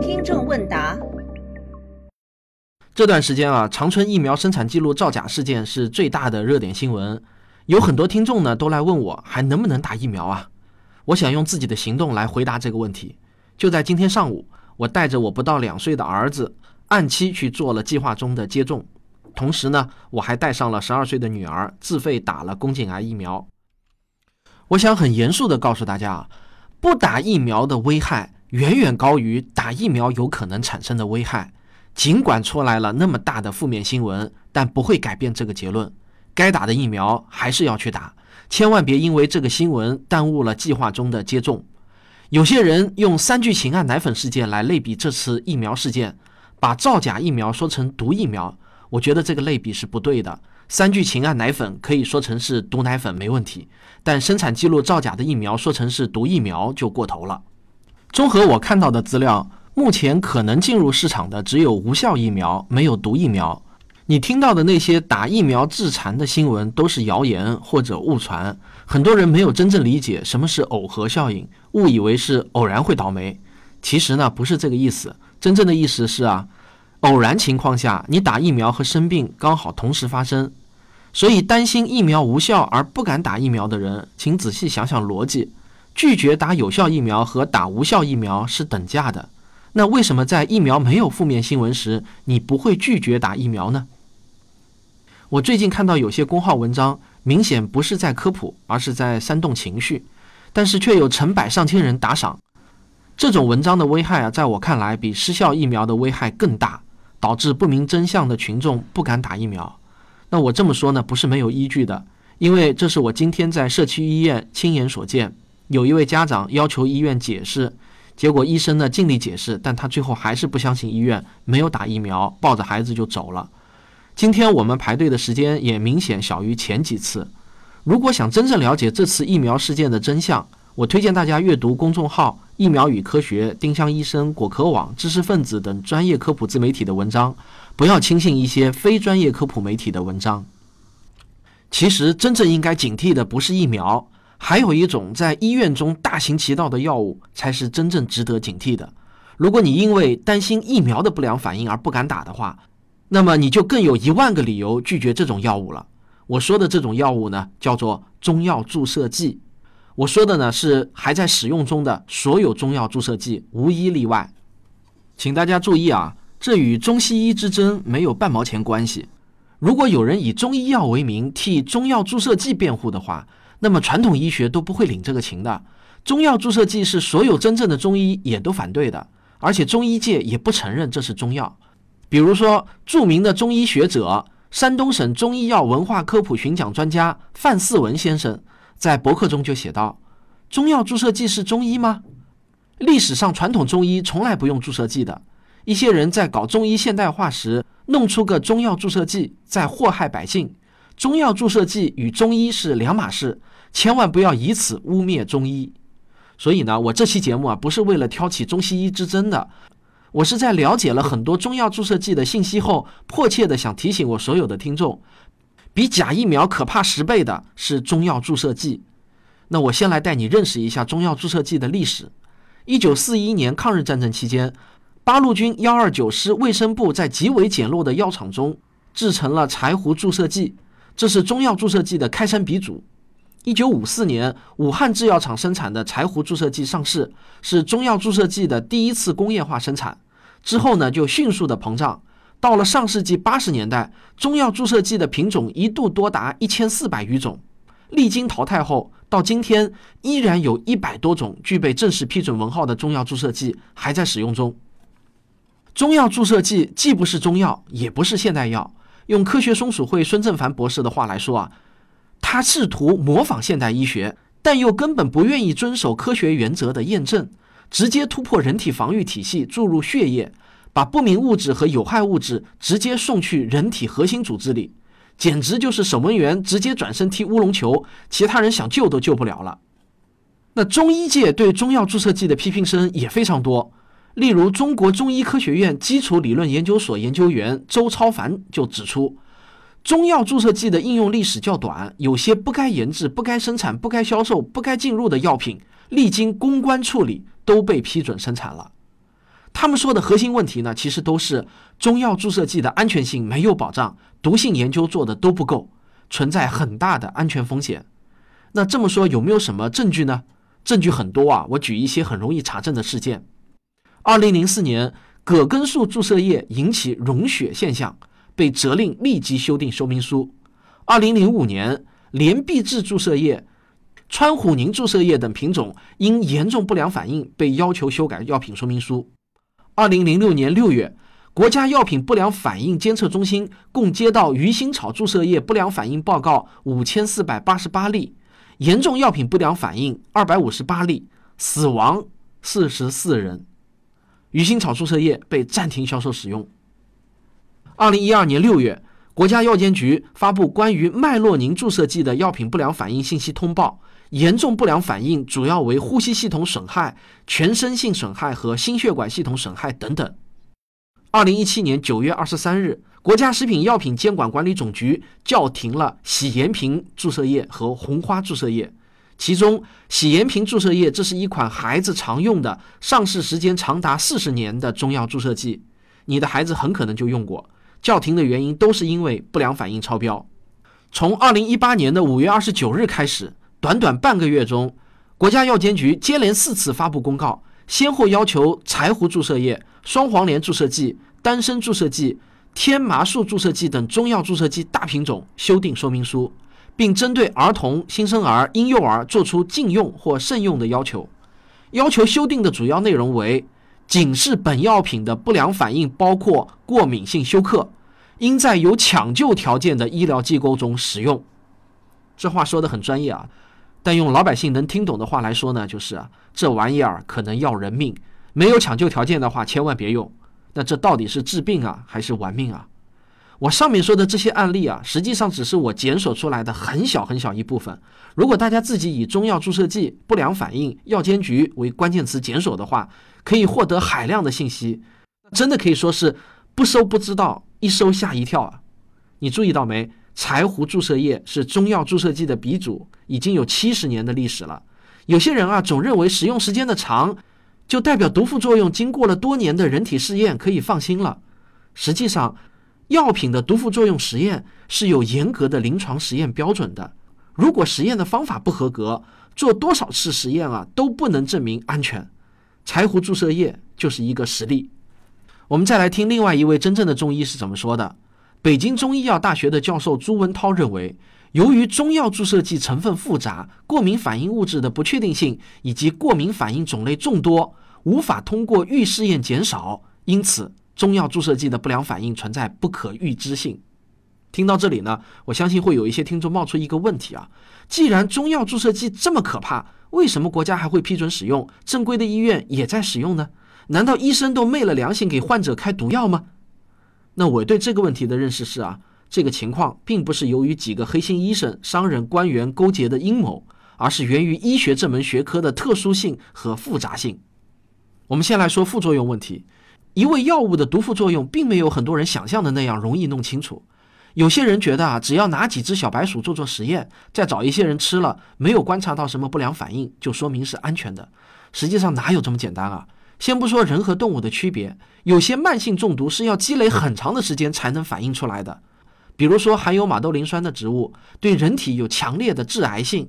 听众问答：这段时间啊，长春疫苗生产记录造假事件是最大的热点新闻，有很多听众呢都来问我还能不能打疫苗啊？我想用自己的行动来回答这个问题。就在今天上午，我带着我不到两岁的儿子按期去做了计划中的接种，同时呢，我还带上了十二岁的女儿自费打了宫颈癌疫苗。我想很严肃地告诉大家啊，不打疫苗的危害远远高于打疫苗有可能产生的危害。尽管出来了那么大的负面新闻，但不会改变这个结论：该打的疫苗还是要去打，千万别因为这个新闻耽误了计划中的接种。有些人用三聚氰胺奶粉事件来类比这次疫苗事件，把造假疫苗说成毒疫苗，我觉得这个类比是不对的。三聚氰胺奶粉可以说成是毒奶粉没问题，但生产记录造假的疫苗说成是毒疫苗就过头了。综合我看到的资料，目前可能进入市场的只有无效疫苗，没有毒疫苗。你听到的那些打疫苗致残的新闻都是谣言或者误传，很多人没有真正理解什么是耦合效应，误以为是偶然会倒霉。其实呢，不是这个意思，真正的意思是啊。偶然情况下，你打疫苗和生病刚好同时发生，所以担心疫苗无效而不敢打疫苗的人，请仔细想想逻辑：拒绝打有效疫苗和打无效疫苗是等价的。那为什么在疫苗没有负面新闻时，你不会拒绝打疫苗呢？我最近看到有些公号文章，明显不是在科普，而是在煽动情绪，但是却有成百上千人打赏。这种文章的危害啊，在我看来比失效疫苗的危害更大。导致不明真相的群众不敢打疫苗。那我这么说呢，不是没有依据的，因为这是我今天在社区医院亲眼所见。有一位家长要求医院解释，结果医生呢尽力解释，但他最后还是不相信医院，没有打疫苗，抱着孩子就走了。今天我们排队的时间也明显小于前几次。如果想真正了解这次疫苗事件的真相，我推荐大家阅读公众号“疫苗与科学”、丁香医生、果壳网、知识分子等专业科普自媒体的文章，不要轻信一些非专业科普媒体的文章。其实，真正应该警惕的不是疫苗，还有一种在医院中大行其道的药物才是真正值得警惕的。如果你因为担心疫苗的不良反应而不敢打的话，那么你就更有一万个理由拒绝这种药物了。我说的这种药物呢，叫做中药注射剂。我说的呢是还在使用中的所有中药注射剂，无一例外。请大家注意啊，这与中西医之争没有半毛钱关系。如果有人以中医药为名替中药注射剂辩护的话，那么传统医学都不会领这个情的。中药注射剂是所有真正的中医也都反对的，而且中医界也不承认这是中药。比如说，著名的中医学者、山东省中医药文化科普巡讲专家范四文先生。在博客中就写道：“中药注射剂是中医吗？历史上传统中医从来不用注射剂的。一些人在搞中医现代化时，弄出个中药注射剂，在祸害百姓。中药注射剂与中医是两码事，千万不要以此污蔑中医。所以呢，我这期节目啊，不是为了挑起中西医之争的，我是在了解了很多中药注射剂的信息后，迫切的想提醒我所有的听众。”比假疫苗可怕十倍的是中药注射剂。那我先来带你认识一下中药注射剂的历史。一九四一年抗日战争期间，八路军幺二九师卫生部在极为简陋的药厂中制成了柴胡注射剂，这是中药注射剂的开山鼻祖。一九五四年，武汉制药厂生产的柴胡注射剂上市，是中药注射剂的第一次工业化生产。之后呢，就迅速的膨胀。到了上世纪八十年代，中药注射剂的品种一度多达一千四百余种，历经淘汰后，到今天依然有一百多种具备正式批准文号的中药注射剂还在使用中。中药注射剂既不是中药，也不是现代药。用科学松鼠会孙正凡博士的话来说啊，他试图模仿现代医学，但又根本不愿意遵守科学原则的验证，直接突破人体防御体系，注入血液。把不明物质和有害物质直接送去人体核心组织里，简直就是守门员直接转身踢乌龙球，其他人想救都救不了了。那中医界对中药注射剂的批评声也非常多，例如中国中医科学院基础理论研究所研究员周超凡就指出，中药注射剂的应用历史较短，有些不该研制、不该生产、不该销售、不该进入的药品，历经公关处理都被批准生产了。他们说的核心问题呢，其实都是中药注射剂的安全性没有保障，毒性研究做的都不够，存在很大的安全风险。那这么说有没有什么证据呢？证据很多啊，我举一些很容易查证的事件。二零零四年，葛根素注射液引起溶血现象，被责令立即修订说明书。二零零五年，联必治注射液、川虎宁注射液等品种因严重不良反应被要求修改药品说明书。二零零六年六月，国家药品不良反应监测中心共接到鱼腥草注射液不良反应报告五千四百八十八例，严重药品不良反应二百五十八例，死亡四十四人。鱼腥草注射液被暂停销售使用。二零一二年六月，国家药监局发布关于麦洛宁注射剂的药品不良反应信息通报。严重不良反应主要为呼吸系统损害、全身性损害和心血管系统损害等等。二零一七年九月二十三日，国家食品药品监管管理总局叫停了喜延平注射液和红花注射液。其中，喜延平注射液这是一款孩子常用的、上市时间长达四十年的中药注射剂，你的孩子很可能就用过。叫停的原因都是因为不良反应超标。从二零一八年的五月二十九日开始。短短半个月中，国家药监局接连四次发布公告，先后要求柴胡注射液、双黄连注射剂、丹参注射剂、天麻素注射剂等中药注射剂大品种修订说明书，并针对儿童、新生儿、婴幼儿作出禁用或慎用的要求。要求修订的主要内容为：警示本药品的不良反应包括过敏性休克，应在有抢救条件的医疗机构中使用。这话说的很专业啊。但用老百姓能听懂的话来说呢，就是，这玩意儿可能要人命，没有抢救条件的话，千万别用。那这到底是治病啊，还是玩命啊？我上面说的这些案例啊，实际上只是我检索出来的很小很小一部分。如果大家自己以中药注射剂不良反应、药监局为关键词检索的话，可以获得海量的信息，真的可以说是不搜不知道，一搜吓一跳啊！你注意到没？柴胡注射液是中药注射剂的鼻祖，已经有七十年的历史了。有些人啊，总认为使用时间的长，就代表毒副作用经过了多年的人体试验可以放心了。实际上，药品的毒副作用实验是有严格的临床实验标准的。如果实验的方法不合格，做多少次实验啊都不能证明安全。柴胡注射液就是一个实例。我们再来听另外一位真正的中医是怎么说的。北京中医药大学的教授朱文涛认为，由于中药注射剂成分复杂、过敏反应物质的不确定性以及过敏反应种类众多，无法通过预试验减少，因此中药注射剂的不良反应存在不可预知性。听到这里呢，我相信会有一些听众冒出一个问题啊：既然中药注射剂这么可怕，为什么国家还会批准使用？正规的医院也在使用呢？难道医生都昧了良心给患者开毒药吗？那我对这个问题的认识是啊，这个情况并不是由于几个黑心医生、商人、官员勾结的阴谋，而是源于医学这门学科的特殊性和复杂性。我们先来说副作用问题，一味药物的毒副作用并没有很多人想象的那样容易弄清楚。有些人觉得啊，只要拿几只小白鼠做做实验，再找一些人吃了，没有观察到什么不良反应，就说明是安全的。实际上哪有这么简单啊？先不说人和动物的区别，有些慢性中毒是要积累很长的时间才能反映出来的。比如说含有马兜铃酸的植物对人体有强烈的致癌性，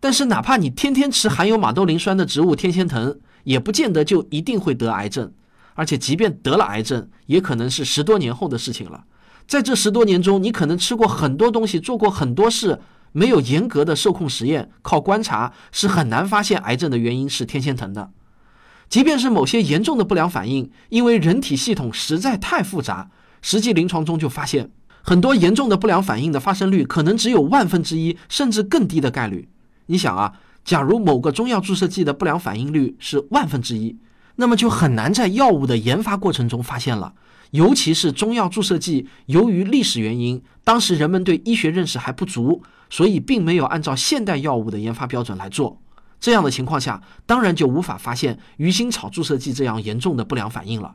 但是哪怕你天天吃含有马兜铃酸的植物天仙藤，也不见得就一定会得癌症。而且即便得了癌症，也可能是十多年后的事情了。在这十多年中，你可能吃过很多东西，做过很多事，没有严格的受控实验，靠观察是很难发现癌症的原因是天仙藤的。即便是某些严重的不良反应，因为人体系统实在太复杂，实际临床中就发现很多严重的不良反应的发生率可能只有万分之一，甚至更低的概率。你想啊，假如某个中药注射剂的不良反应率是万分之一，那么就很难在药物的研发过程中发现了。尤其是中药注射剂，由于历史原因，当时人们对医学认识还不足，所以并没有按照现代药物的研发标准来做。这样的情况下，当然就无法发现鱼腥草注射剂这样严重的不良反应了。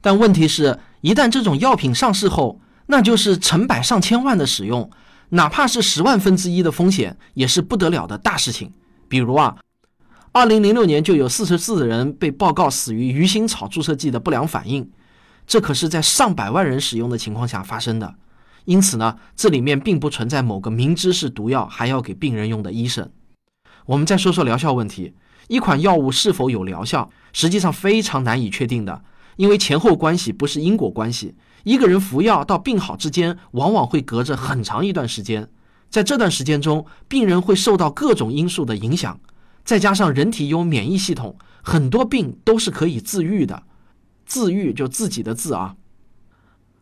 但问题是，一旦这种药品上市后，那就是成百上千万的使用，哪怕是十万分之一的风险，也是不得了的大事情。比如啊，二零零六年就有四十四人被报告死于鱼腥草注射剂的不良反应，这可是在上百万人使用的情况下发生的。因此呢，这里面并不存在某个明知是毒药还要给病人用的医生。我们再说说疗效问题，一款药物是否有疗效，实际上非常难以确定的，因为前后关系不是因果关系。一个人服药到病好之间，往往会隔着很长一段时间，在这段时间中，病人会受到各种因素的影响，再加上人体有免疫系统，很多病都是可以自愈的。自愈就自己的自啊。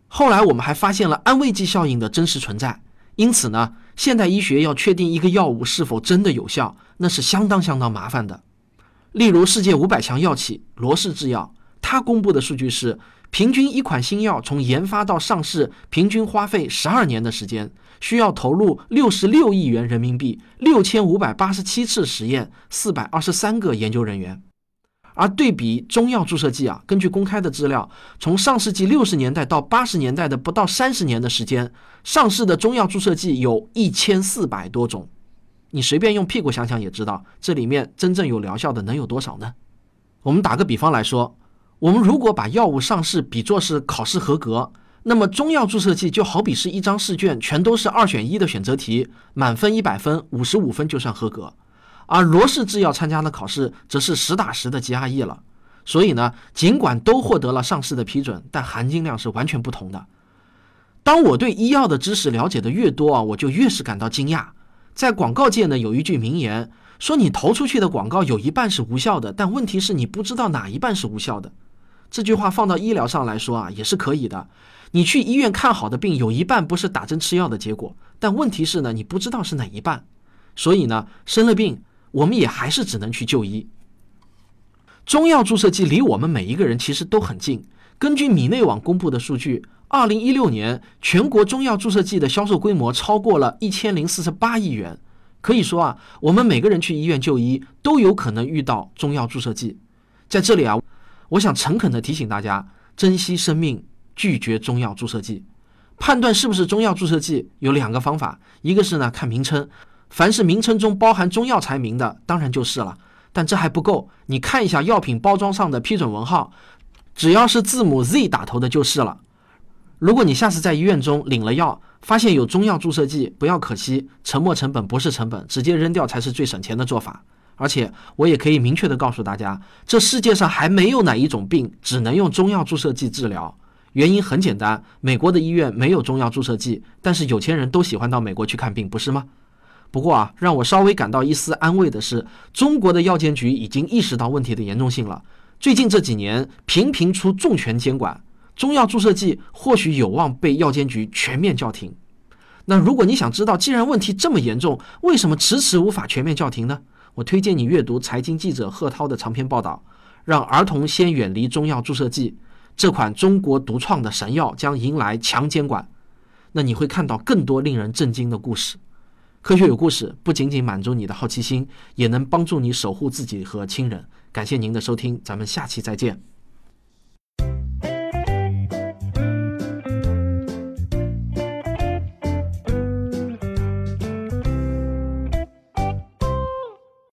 后来我们还发现了安慰剂效应的真实存在，因此呢，现代医学要确定一个药物是否真的有效，那是相当相当麻烦的。例如，世界五百强药企罗氏制药，它公布的数据是，平均一款新药从研发到上市，平均花费十二年的时间，需要投入六十六亿元人民币，六千五百八十七次实验，四百二十三个研究人员。而对比中药注射剂啊，根据公开的资料，从上世纪六十年代到八十年代的不到三十年的时间，上市的中药注射剂有一千四百多种。你随便用屁股想想也知道，这里面真正有疗效的能有多少呢？我们打个比方来说，我们如果把药物上市比作是考试合格，那么中药注射剂就好比是一张试卷，全都是二选一的选择题，满分一百分，五十五分就算合格。而罗氏制药参加的考试则是实打实的 GRE 了，所以呢，尽管都获得了上市的批准，但含金量是完全不同的。当我对医药的知识了解的越多啊，我就越是感到惊讶。在广告界呢，有一句名言说：“你投出去的广告有一半是无效的，但问题是你不知道哪一半是无效的。”这句话放到医疗上来说啊，也是可以的。你去医院看好的病，有一半不是打针吃药的结果，但问题是呢，你不知道是哪一半。所以呢，生了病。我们也还是只能去就医。中药注射剂离我们每一个人其实都很近。根据米内网公布的数据，二零一六年全国中药注射剂的销售规模超过了一千零四十八亿元。可以说啊，我们每个人去医院就医都有可能遇到中药注射剂。在这里啊，我想诚恳的提醒大家，珍惜生命，拒绝中药注射剂。判断是不是中药注射剂有两个方法，一个是呢看名称。凡是名称中包含中药材名的，当然就是了。但这还不够，你看一下药品包装上的批准文号，只要是字母 Z 打头的就是了。如果你下次在医院中领了药，发现有中药注射剂，不要可惜，沉没成本不是成本，直接扔掉才是最省钱的做法。而且我也可以明确的告诉大家，这世界上还没有哪一种病只能用中药注射剂治疗。原因很简单，美国的医院没有中药注射剂，但是有钱人都喜欢到美国去看病，不是吗？不过啊，让我稍微感到一丝安慰的是，中国的药监局已经意识到问题的严重性了。最近这几年频频出重拳监管，中药注射剂或许有望被药监局全面叫停。那如果你想知道，既然问题这么严重，为什么迟迟无法全面叫停呢？我推荐你阅读财经记者贺涛的长篇报道，《让儿童先远离中药注射剂》，这款中国独创的神药将迎来强监管。那你会看到更多令人震惊的故事。科学有故事，不仅仅满足你的好奇心，也能帮助你守护自己和亲人。感谢您的收听，咱们下期再见。